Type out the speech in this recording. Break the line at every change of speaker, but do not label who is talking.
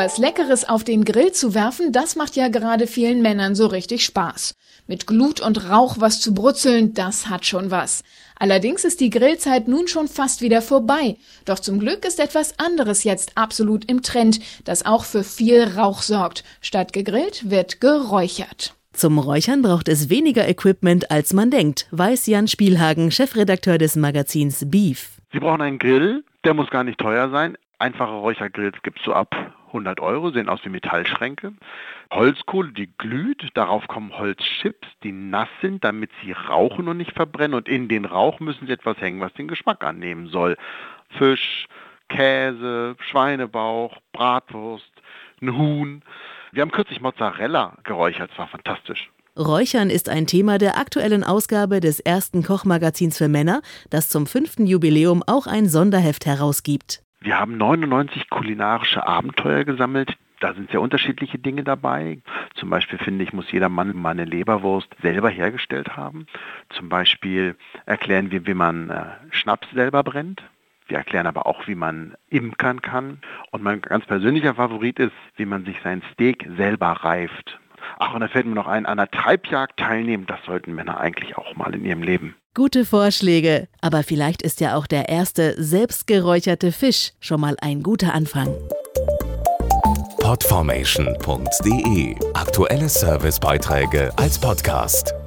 Was Leckeres auf den Grill zu werfen, das macht ja gerade vielen Männern so richtig Spaß. Mit Glut und Rauch was zu brutzeln, das hat schon was. Allerdings ist die Grillzeit nun schon fast wieder vorbei. Doch zum Glück ist etwas anderes jetzt absolut im Trend, das auch für viel Rauch sorgt. Statt gegrillt wird geräuchert.
Zum Räuchern braucht es weniger Equipment, als man denkt, weiß Jan Spielhagen, Chefredakteur des Magazins Beef.
Sie brauchen einen Grill, der muss gar nicht teuer sein. Einfache Räuchergrills gibt es so ab 100 Euro, sehen aus wie Metallschränke. Holzkohle, die glüht, darauf kommen Holzchips, die nass sind, damit sie rauchen und nicht verbrennen. Und in den Rauch müssen sie etwas hängen, was den Geschmack annehmen soll. Fisch, Käse, Schweinebauch, Bratwurst, ein Huhn. Wir haben kürzlich Mozzarella geräuchert, es war fantastisch.
Räuchern ist ein Thema der aktuellen Ausgabe des ersten Kochmagazins für Männer, das zum fünften Jubiläum auch ein Sonderheft herausgibt.
Wir haben 99 kulinarische Abenteuer gesammelt. Da sind sehr unterschiedliche Dinge dabei. Zum Beispiel finde ich, muss jeder Mann mal eine Leberwurst selber hergestellt haben. Zum Beispiel erklären wir, wie man äh, Schnaps selber brennt. Wir erklären aber auch, wie man imkern kann. Und mein ganz persönlicher Favorit ist, wie man sich sein Steak selber reift. Ach, und da fällt mir noch ein, an einer Treibjagd teilnehmen, das sollten Männer eigentlich auch mal in ihrem Leben.
Gute Vorschläge, aber vielleicht ist ja auch der erste selbstgeräucherte Fisch schon mal ein guter Anfang.
Podformation.de Aktuelle Servicebeiträge als Podcast.